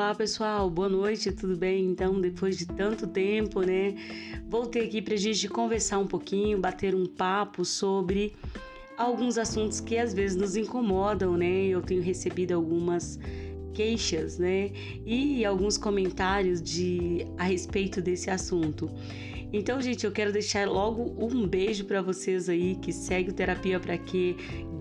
Olá pessoal, boa noite, tudo bem? Então, depois de tanto tempo, né? Voltei aqui pra gente conversar um pouquinho, bater um papo sobre alguns assuntos que às vezes nos incomodam, né? Eu tenho recebido algumas queixas, né? E alguns comentários de a respeito desse assunto. Então, gente, eu quero deixar logo um beijo para vocês aí que segue o Terapia para quê?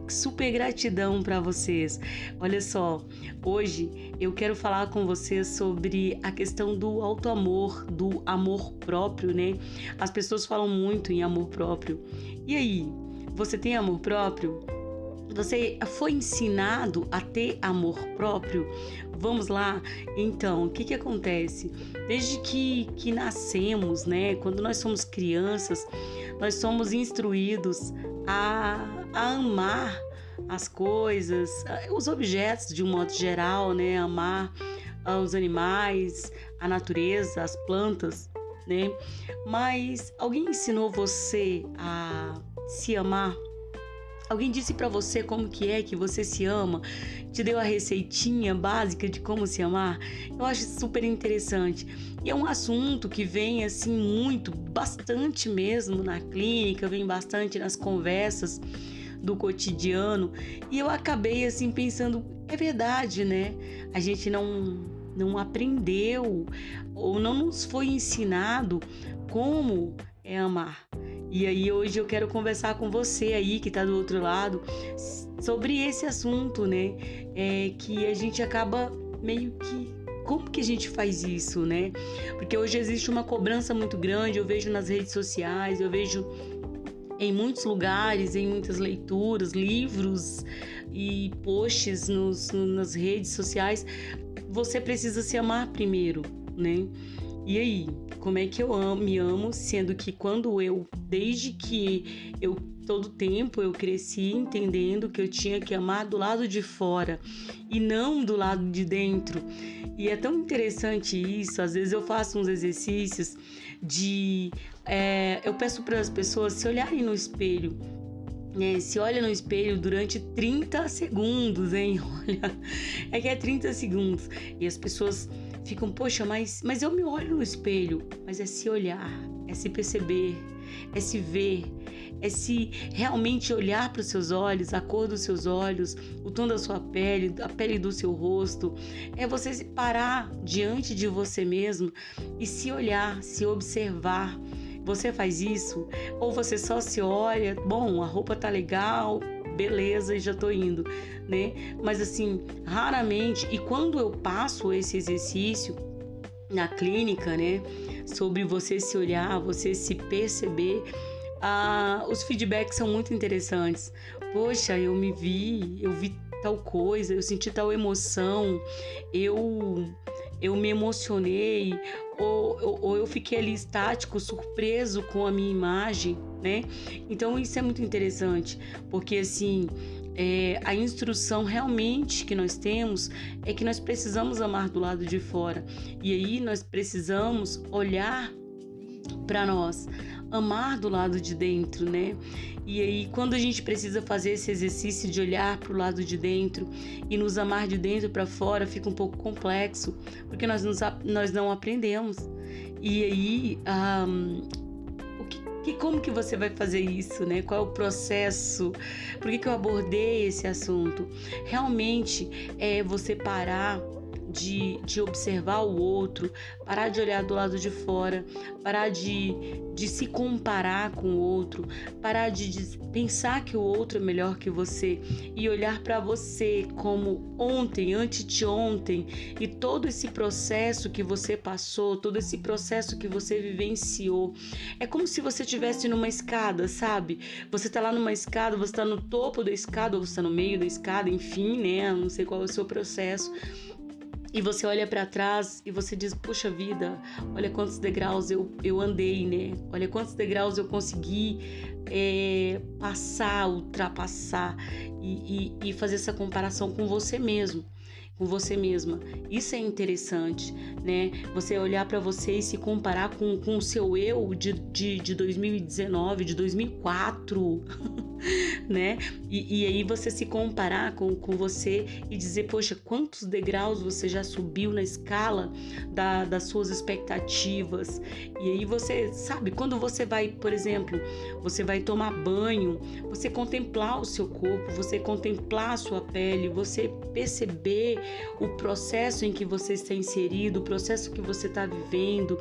Super gratidão para vocês. Olha só, hoje eu quero falar com vocês sobre a questão do auto amor, do amor próprio, né? As pessoas falam muito em amor próprio. E aí, você tem amor próprio? Você foi ensinado a ter amor próprio? Vamos lá? Então, o que, que acontece? Desde que, que nascemos, né? Quando nós somos crianças, nós somos instruídos a, a amar as coisas, os objetos de um modo geral, né? Amar os animais, a natureza, as plantas, né? Mas alguém ensinou você a se amar? Alguém disse para você como que é que você se ama? Te deu a receitinha básica de como se amar? Eu acho super interessante. E é um assunto que vem assim muito, bastante mesmo na clínica, vem bastante nas conversas do cotidiano. E eu acabei assim pensando, é verdade, né? A gente não não aprendeu ou não nos foi ensinado como é amar. E aí hoje eu quero conversar com você aí que está do outro lado sobre esse assunto, né? É que a gente acaba meio que como que a gente faz isso, né? Porque hoje existe uma cobrança muito grande, eu vejo nas redes sociais, eu vejo em muitos lugares, em muitas leituras, livros e posts nos, nas redes sociais, você precisa se amar primeiro, né? E aí, como é que eu amo, me amo, sendo que quando eu, desde que eu todo tempo eu cresci entendendo que eu tinha que amar do lado de fora e não do lado de dentro. E é tão interessante isso. Às vezes eu faço uns exercícios de. É, eu peço para as pessoas se olharem no espelho né, se olha no espelho durante 30 segundos, hein? Olha, é que é 30 segundos. E as pessoas ficam, poxa, mas, mas eu me olho no espelho. Mas é se olhar, é se perceber, é se ver, é se realmente olhar para os seus olhos, a cor dos seus olhos, o tom da sua pele, a pele do seu rosto. É você se parar diante de você mesmo e se olhar, se observar. Você faz isso? Ou você só se olha, bom, a roupa tá legal, beleza, e já tô indo, né? Mas assim, raramente, e quando eu passo esse exercício na clínica, né, sobre você se olhar, você se perceber, ah, os feedbacks são muito interessantes. Poxa, eu me vi, eu vi tal coisa, eu senti tal emoção, eu eu me emocionei ou, ou, ou, eu fiquei ali estático, surpreso com a minha imagem, né? Então isso é muito interessante, porque assim é, a instrução realmente que nós temos é que nós precisamos amar do lado de fora e aí nós precisamos olhar para nós, amar do lado de dentro, né? E aí, quando a gente precisa fazer esse exercício de olhar para o lado de dentro e nos amar de dentro para fora, fica um pouco complexo, porque nós, nos, nós não aprendemos. E aí, um, o que, que, como que você vai fazer isso, né? Qual é o processo? Por que, que eu abordei esse assunto? Realmente é você parar de, de observar o outro, parar de olhar do lado de fora, parar de, de se comparar com o outro, parar de, de pensar que o outro é melhor que você e olhar para você como ontem, antes de ontem e todo esse processo que você passou, todo esse processo que você vivenciou. É como se você estivesse numa escada, sabe? Você tá lá numa escada, você tá no topo da escada ou você tá no meio da escada, enfim, né? Não sei qual é o seu processo e você olha para trás e você diz: Puxa vida, olha quantos degraus eu, eu andei, né? Olha quantos degraus eu consegui é, passar, ultrapassar e, e, e fazer essa comparação com você mesmo com você mesma. Isso é interessante, né? Você olhar para você e se comparar com, com o seu eu de, de, de 2019, de 2004. né? E, e, aí você se comparar com, com você e dizer, poxa, quantos degraus você já subiu na escala da, das suas expectativas. E aí você, sabe, quando você vai, por exemplo, você vai tomar banho, você contemplar o seu corpo, você contemplar a sua pele, você perceber o processo em que você está inserido, o processo que você está vivendo,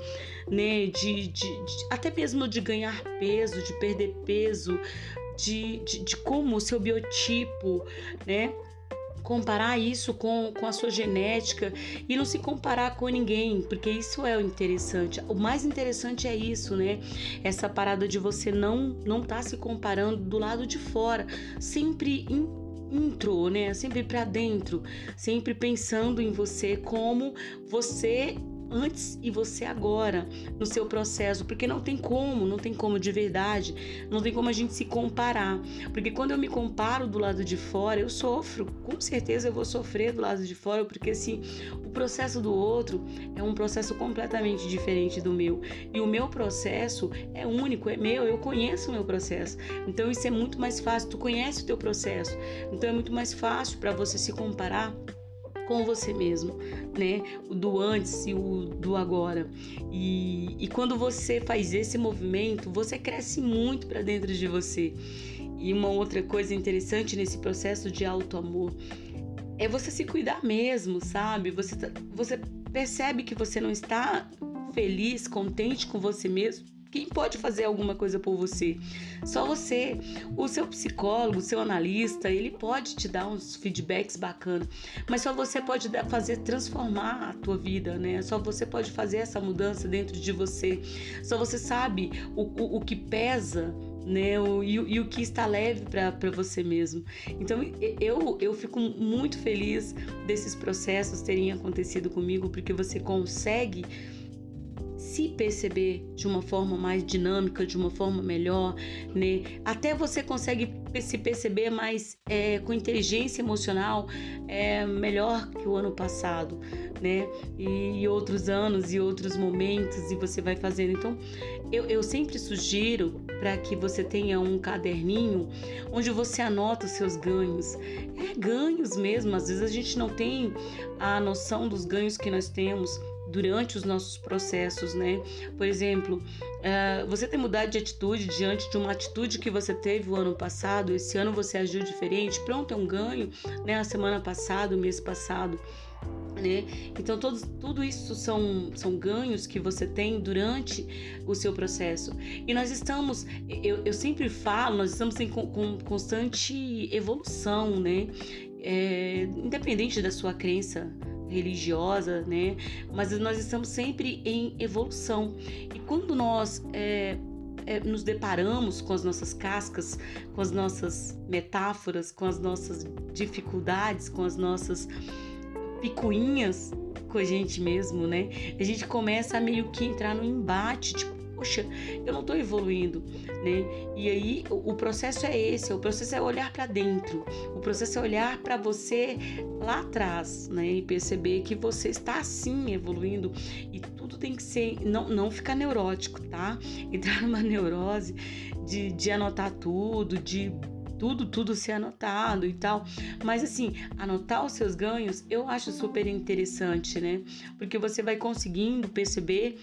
né? De, de, de, até mesmo de ganhar peso, de perder peso, de, de, de como o seu biotipo, né? comparar isso com, com a sua genética e não se comparar com ninguém, porque isso é o interessante. O mais interessante é isso, né? Essa parada de você não não tá se comparando do lado de fora, sempre in, intro, né? Sempre para dentro, sempre pensando em você como você antes e você agora no seu processo, porque não tem como, não tem como de verdade, não tem como a gente se comparar, porque quando eu me comparo do lado de fora, eu sofro, com certeza eu vou sofrer do lado de fora, porque assim, o processo do outro é um processo completamente diferente do meu, e o meu processo é único, é meu, eu conheço o meu processo. Então isso é muito mais fácil, tu conhece o teu processo. Então é muito mais fácil para você se comparar com você mesmo, né? O do antes e o do agora. E, e quando você faz esse movimento, você cresce muito para dentro de você. E uma outra coisa interessante nesse processo de auto amor é você se cuidar mesmo, sabe? Você, tá, você percebe que você não está feliz, contente com você mesmo quem pode fazer alguma coisa por você? Só você. O seu psicólogo, o seu analista, ele pode te dar uns feedbacks bacanas, mas só você pode fazer transformar a tua vida, né? Só você pode fazer essa mudança dentro de você. Só você sabe o, o, o que pesa né? O, e, e, o que está leve para você mesmo. Então eu, eu fico muito feliz desses processos terem acontecido comigo, porque você consegue se perceber de uma forma mais dinâmica, de uma forma melhor, né? Até você consegue se perceber mais é, com inteligência emocional é, melhor que o ano passado, né? E, e outros anos e outros momentos e você vai fazendo. Então, eu, eu sempre sugiro para que você tenha um caderninho onde você anota os seus ganhos. É ganhos mesmo. Às vezes a gente não tem a noção dos ganhos que nós temos durante os nossos processos, né? Por exemplo, uh, você tem mudado de atitude diante de uma atitude que você teve o ano passado, esse ano você agiu diferente, pronto, é um ganho, né? A semana passada, o mês passado. Né? Então, todos, tudo isso são, são ganhos que você tem durante o seu processo. E nós estamos, eu, eu sempre falo, nós estamos em com, constante evolução, né? É, independente da sua crença religiosa, né? Mas nós estamos sempre em evolução. E quando nós é, é, nos deparamos com as nossas cascas, com as nossas metáforas, com as nossas dificuldades, com as nossas picuinhas com a gente mesmo, né? A gente começa a meio que entrar no embate, tipo, poxa, eu não estou evoluindo, né? E aí o, processo é esse, o processo é olhar para dentro, o processo é olhar para você lá atrás, né? E perceber que você está sim evoluindo e tudo tem que ser, não, não ficar neurótico, tá? Entrar numa neurose de, de anotar tudo, de tudo, tudo ser anotado e tal. Mas assim, anotar os seus ganhos eu acho super interessante, né? Porque você vai conseguindo perceber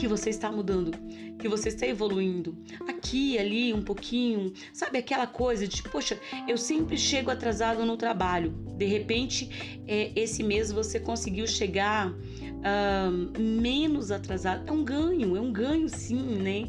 que você está mudando, que você está evoluindo. Aqui, ali, um pouquinho. Sabe aquela coisa de, poxa, eu sempre chego atrasado no trabalho. De repente, é, esse mês você conseguiu chegar uh, menos atrasado. É um ganho, é um ganho sim, né?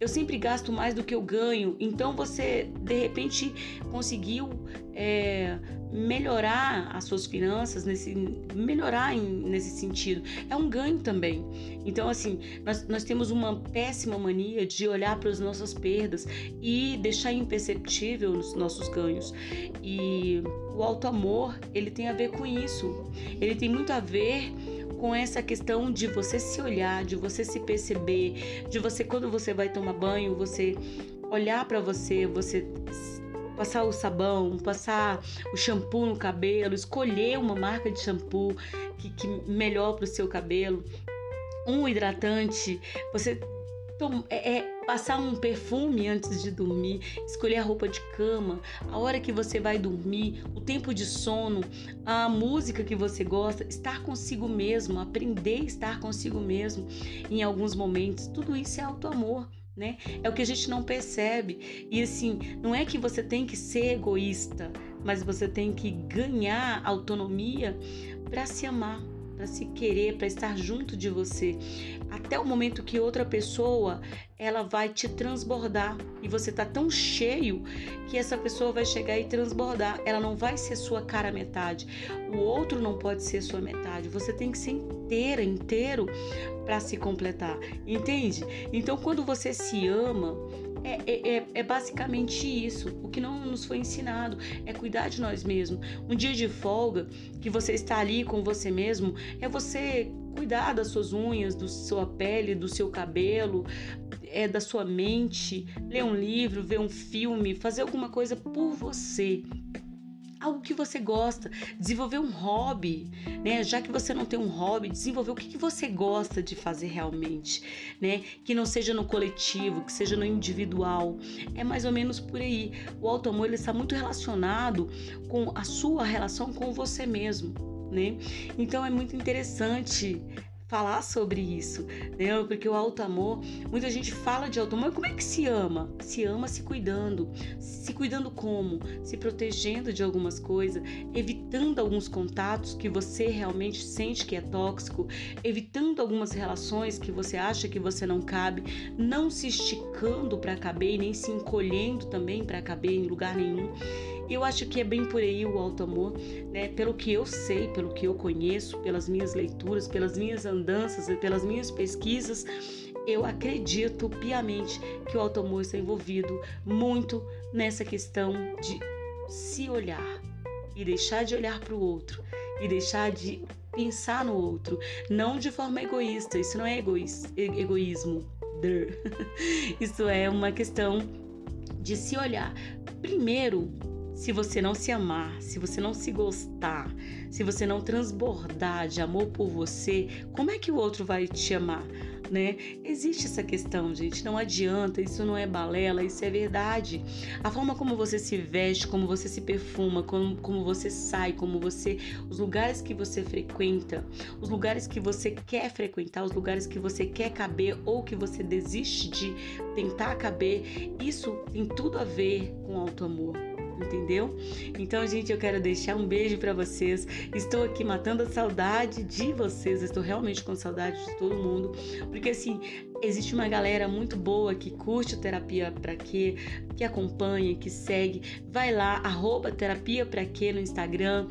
Eu sempre gasto mais do que eu ganho. Então você, de repente, conseguiu. É, melhorar as suas finanças, nesse, melhorar em, nesse sentido. É um ganho também. Então, assim, nós, nós temos uma péssima mania de olhar para as nossas perdas e deixar imperceptível os nossos ganhos. E o alto amor, ele tem a ver com isso. Ele tem muito a ver com essa questão de você se olhar, de você se perceber, de você quando você vai tomar banho, você olhar para você, você passar o sabão, passar o shampoo no cabelo, escolher uma marca de shampoo que, que melhor para o seu cabelo, um hidratante, você é, é, passar um perfume antes de dormir, escolher a roupa de cama, a hora que você vai dormir, o tempo de sono, a música que você gosta, estar consigo mesmo, aprender a estar consigo mesmo em alguns momentos, tudo isso é auto amor. Né? É o que a gente não percebe. E assim, não é que você tem que ser egoísta, mas você tem que ganhar autonomia para se amar, para se querer, para estar junto de você, até o momento que outra pessoa ela vai te transbordar e você tá tão cheio que essa pessoa vai chegar e transbordar. Ela não vai ser sua cara metade. O outro não pode ser sua metade. Você tem que ser inteira, inteiro para se completar. Entende? Então quando você se ama, é, é, é, é, basicamente isso. O que não nos foi ensinado é cuidar de nós mesmos. Um dia de folga, que você está ali com você mesmo, é você cuidar das suas unhas, da sua pele, do seu cabelo, é da sua mente, ler um livro, ver um filme, fazer alguma coisa por você algo que você gosta, desenvolver um hobby, né? Já que você não tem um hobby, desenvolver o que, que você gosta de fazer realmente, né? Que não seja no coletivo, que seja no individual. É mais ou menos por aí. O auto amor ele está muito relacionado com a sua relação com você mesmo, né? Então é muito interessante falar sobre isso, né? Porque o alto amor, muita gente fala de alto amor, como é que se ama? Se ama se cuidando. Se cuidando como? Se protegendo de algumas coisas, evitando alguns contatos que você realmente sente que é tóxico, evitando algumas relações que você acha que você não cabe, não se esticando para caber e nem se encolhendo também para caber em lugar nenhum. Eu acho que é bem por aí o alto amor, né? Pelo que eu sei, pelo que eu conheço, pelas minhas leituras, pelas minhas andanças e pelas minhas pesquisas, eu acredito piamente que o alto amor está envolvido muito nessa questão de se olhar e deixar de olhar para o outro e deixar de pensar no outro, não de forma egoísta. Isso não é egoísmo, egoísmo. Isso é uma questão de se olhar primeiro se você não se amar, se você não se gostar, se você não transbordar de amor por você, como é que o outro vai te amar? Né? Existe essa questão, gente. Não adianta, isso não é balela, isso é verdade. A forma como você se veste, como você se perfuma, como, como você sai, como você. Os lugares que você frequenta, os lugares que você quer frequentar, os lugares que você quer caber ou que você desiste de tentar caber, isso tem tudo a ver com alto amor entendeu? Então, gente, eu quero deixar um beijo para vocês. Estou aqui matando a saudade de vocês. Estou realmente com saudade de todo mundo, porque assim, existe uma galera muito boa que curte terapia para quê, que acompanha, que segue. Vai lá, arroba terapia para quê no Instagram.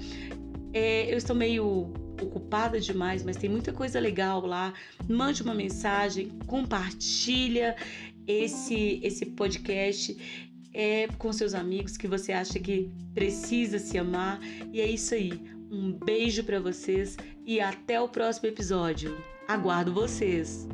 É, eu estou meio ocupada demais, mas tem muita coisa legal lá. Mande uma mensagem, compartilha esse esse podcast é com seus amigos que você acha que precisa se amar. E é isso aí. Um beijo para vocês e até o próximo episódio. Aguardo vocês.